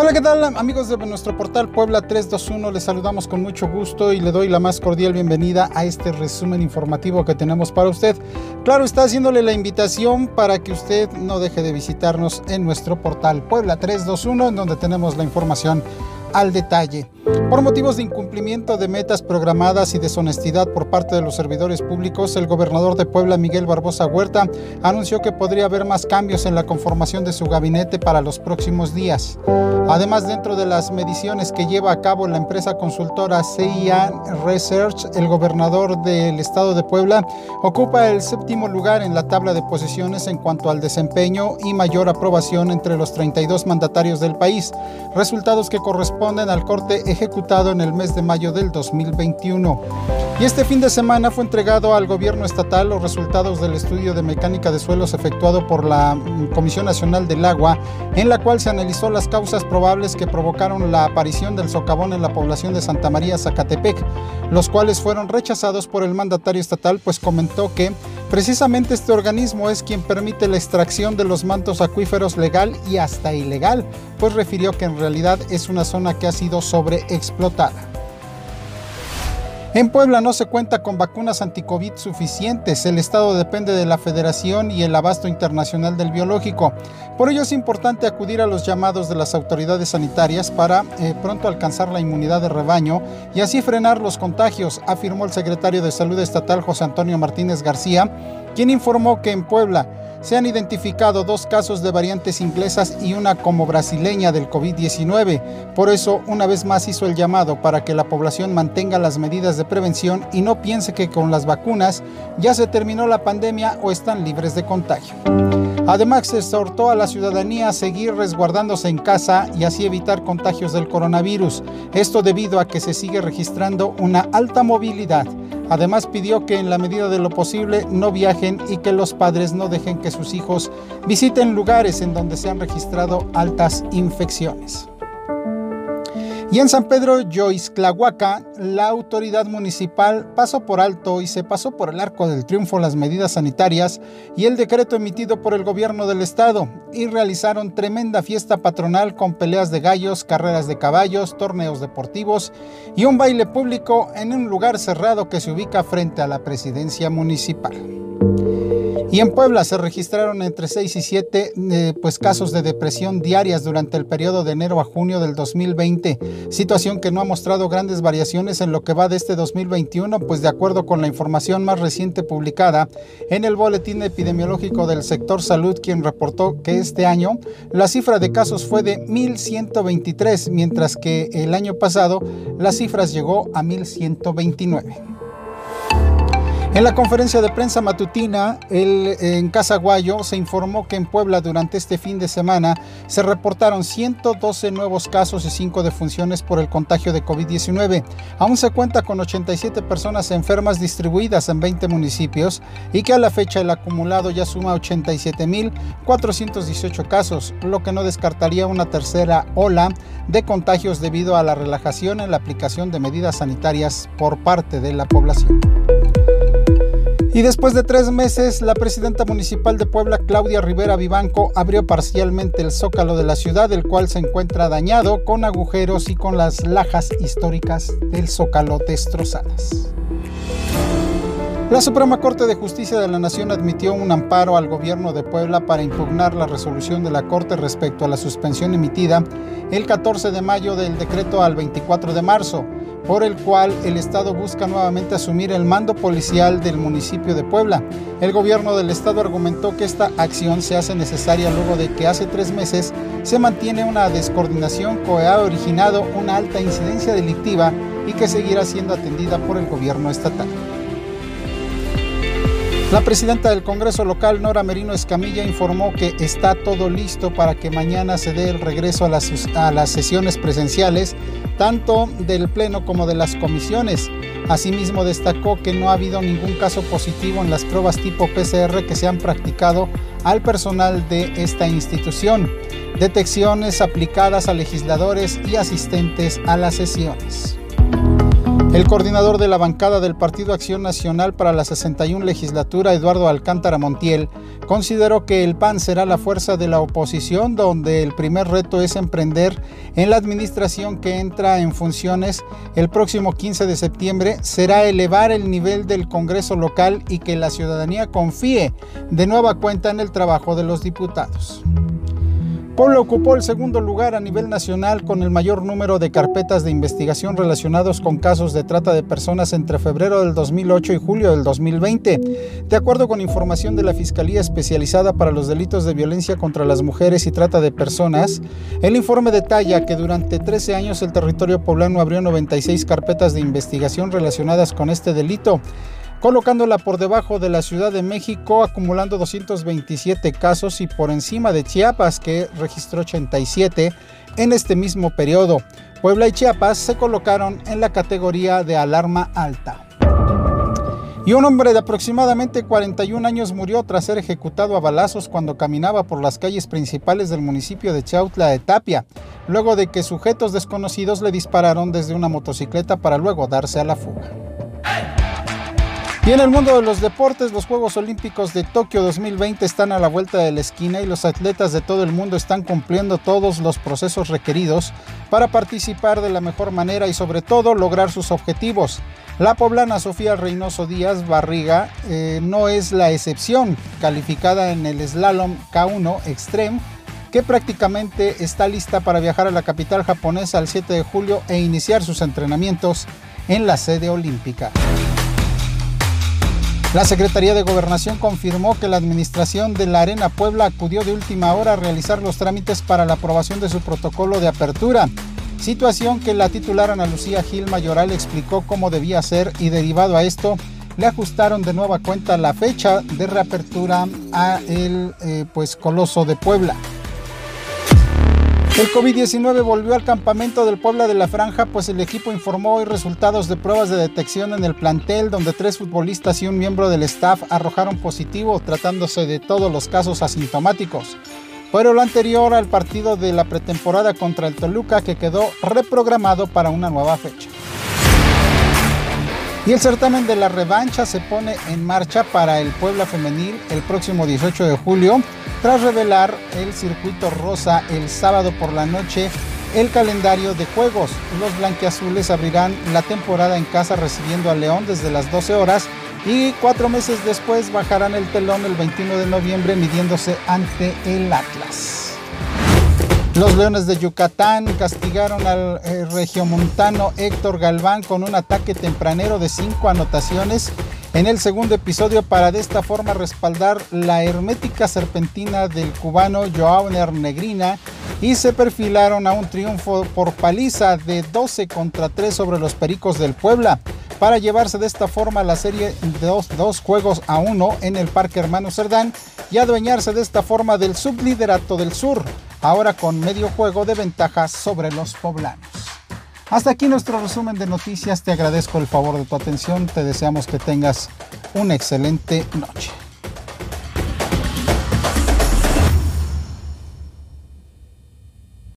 Hola, ¿qué tal amigos de nuestro portal Puebla 321? Les saludamos con mucho gusto y le doy la más cordial bienvenida a este resumen informativo que tenemos para usted. Claro, está haciéndole la invitación para que usted no deje de visitarnos en nuestro portal Puebla 321, en donde tenemos la información al detalle. Por motivos de incumplimiento de metas programadas y deshonestidad por parte de los servidores públicos, el gobernador de Puebla, Miguel Barbosa Huerta, anunció que podría haber más cambios en la conformación de su gabinete para los próximos días. Además, dentro de las mediciones que lleva a cabo la empresa consultora CIA Research, el gobernador del estado de Puebla ocupa el séptimo lugar en la tabla de posiciones en cuanto al desempeño y mayor aprobación entre los 32 mandatarios del país, resultados que corresponden al corte en el mes de mayo del 2021. Y este fin de semana fue entregado al gobierno estatal los resultados del estudio de mecánica de suelos efectuado por la mm, Comisión Nacional del Agua, en la cual se analizó las causas probables que provocaron la aparición del socavón en la población de Santa María, Zacatepec, los cuales fueron rechazados por el mandatario estatal, pues comentó que Precisamente este organismo es quien permite la extracción de los mantos acuíferos legal y hasta ilegal, pues refirió que en realidad es una zona que ha sido sobreexplotada. En Puebla no se cuenta con vacunas anticovid suficientes. El Estado depende de la Federación y el abasto internacional del biológico. Por ello es importante acudir a los llamados de las autoridades sanitarias para eh, pronto alcanzar la inmunidad de rebaño y así frenar los contagios, afirmó el secretario de Salud Estatal José Antonio Martínez García, quien informó que en Puebla se han identificado dos casos de variantes inglesas y una como brasileña del COVID-19. Por eso, una vez más hizo el llamado para que la población mantenga las medidas de prevención y no piense que con las vacunas ya se terminó la pandemia o están libres de contagio. Además, se exhortó a la ciudadanía a seguir resguardándose en casa y así evitar contagios del coronavirus. Esto debido a que se sigue registrando una alta movilidad. Además pidió que en la medida de lo posible no viajen y que los padres no dejen que sus hijos visiten lugares en donde se han registrado altas infecciones. Y en San Pedro Clahuaca, la autoridad municipal pasó por alto y se pasó por el arco del triunfo las medidas sanitarias y el decreto emitido por el gobierno del estado y realizaron tremenda fiesta patronal con peleas de gallos, carreras de caballos, torneos deportivos y un baile público en un lugar cerrado que se ubica frente a la presidencia municipal. Y en Puebla se registraron entre 6 y 7 eh, pues, casos de depresión diarias durante el periodo de enero a junio del 2020, situación que no ha mostrado grandes variaciones en lo que va de este 2021, pues de acuerdo con la información más reciente publicada en el Boletín Epidemiológico del Sector Salud, quien reportó que este año la cifra de casos fue de 1.123, mientras que el año pasado la cifra llegó a 1.129. En la conferencia de prensa matutina el, en Casaguayo se informó que en Puebla durante este fin de semana se reportaron 112 nuevos casos y 5 defunciones por el contagio de COVID-19. Aún se cuenta con 87 personas enfermas distribuidas en 20 municipios y que a la fecha el acumulado ya suma 87.418 casos, lo que no descartaría una tercera ola de contagios debido a la relajación en la aplicación de medidas sanitarias por parte de la población. Y después de tres meses, la presidenta municipal de Puebla, Claudia Rivera Vivanco, abrió parcialmente el zócalo de la ciudad, el cual se encuentra dañado con agujeros y con las lajas históricas del zócalo destrozadas. La Suprema Corte de Justicia de la Nación admitió un amparo al gobierno de Puebla para impugnar la resolución de la Corte respecto a la suspensión emitida el 14 de mayo del decreto al 24 de marzo por el cual el Estado busca nuevamente asumir el mando policial del municipio de Puebla. El gobierno del Estado argumentó que esta acción se hace necesaria luego de que hace tres meses se mantiene una descoordinación que ha originado una alta incidencia delictiva y que seguirá siendo atendida por el gobierno estatal. La presidenta del Congreso local, Nora Merino Escamilla, informó que está todo listo para que mañana se dé el regreso a las, a las sesiones presenciales, tanto del Pleno como de las comisiones. Asimismo, destacó que no ha habido ningún caso positivo en las pruebas tipo PCR que se han practicado al personal de esta institución. Detecciones aplicadas a legisladores y asistentes a las sesiones. El coordinador de la bancada del Partido Acción Nacional para la 61 legislatura, Eduardo Alcántara Montiel, consideró que el PAN será la fuerza de la oposición, donde el primer reto es emprender en la administración que entra en funciones el próximo 15 de septiembre, será elevar el nivel del Congreso local y que la ciudadanía confíe de nueva cuenta en el trabajo de los diputados. Puebla ocupó el segundo lugar a nivel nacional con el mayor número de carpetas de investigación relacionados con casos de trata de personas entre febrero del 2008 y julio del 2020. De acuerdo con información de la Fiscalía Especializada para los Delitos de Violencia contra las Mujeres y Trata de Personas, el informe detalla que durante 13 años el territorio poblano abrió 96 carpetas de investigación relacionadas con este delito colocándola por debajo de la Ciudad de México, acumulando 227 casos y por encima de Chiapas, que registró 87 en este mismo periodo. Puebla y Chiapas se colocaron en la categoría de alarma alta. Y un hombre de aproximadamente 41 años murió tras ser ejecutado a balazos cuando caminaba por las calles principales del municipio de Chautla de Tapia, luego de que sujetos desconocidos le dispararon desde una motocicleta para luego darse a la fuga. Y en el mundo de los deportes, los Juegos Olímpicos de Tokio 2020 están a la vuelta de la esquina y los atletas de todo el mundo están cumpliendo todos los procesos requeridos para participar de la mejor manera y sobre todo lograr sus objetivos. La poblana Sofía Reynoso Díaz Barriga eh, no es la excepción, calificada en el slalom K1 Extreme, que prácticamente está lista para viajar a la capital japonesa el 7 de julio e iniciar sus entrenamientos en la sede olímpica. La Secretaría de Gobernación confirmó que la administración de la Arena Puebla acudió de última hora a realizar los trámites para la aprobación de su protocolo de apertura, situación que la titular Ana Lucía Gil Mayoral explicó cómo debía ser y derivado a esto le ajustaron de nueva cuenta la fecha de reapertura a el eh, pues Coloso de Puebla. El COVID-19 volvió al campamento del Puebla de la Franja, pues el equipo informó hoy resultados de pruebas de detección en el plantel, donde tres futbolistas y un miembro del staff arrojaron positivo, tratándose de todos los casos asintomáticos. Pero lo anterior al partido de la pretemporada contra el Toluca, que quedó reprogramado para una nueva fecha. Y el certamen de la revancha se pone en marcha para el Puebla Femenil el próximo 18 de julio tras revelar el circuito rosa el sábado por la noche el calendario de juegos. Los blanquiazules abrirán la temporada en casa recibiendo a León desde las 12 horas y cuatro meses después bajarán el telón el 21 de noviembre midiéndose ante el Atlas. Los Leones de Yucatán castigaron al eh, regiomontano Héctor Galván con un ataque tempranero de cinco anotaciones en el segundo episodio para de esta forma respaldar la hermética serpentina del cubano Joao Negrina y se perfilaron a un triunfo por paliza de 12 contra 3 sobre los Pericos del Puebla para llevarse de esta forma la serie de dos, dos juegos a uno en el Parque Hermano Cerdán y adueñarse de esta forma del subliderato del sur, ahora con medio juego de ventaja sobre los poblanos. Hasta aquí nuestro resumen de noticias. Te agradezco el favor de tu atención. Te deseamos que tengas una excelente noche.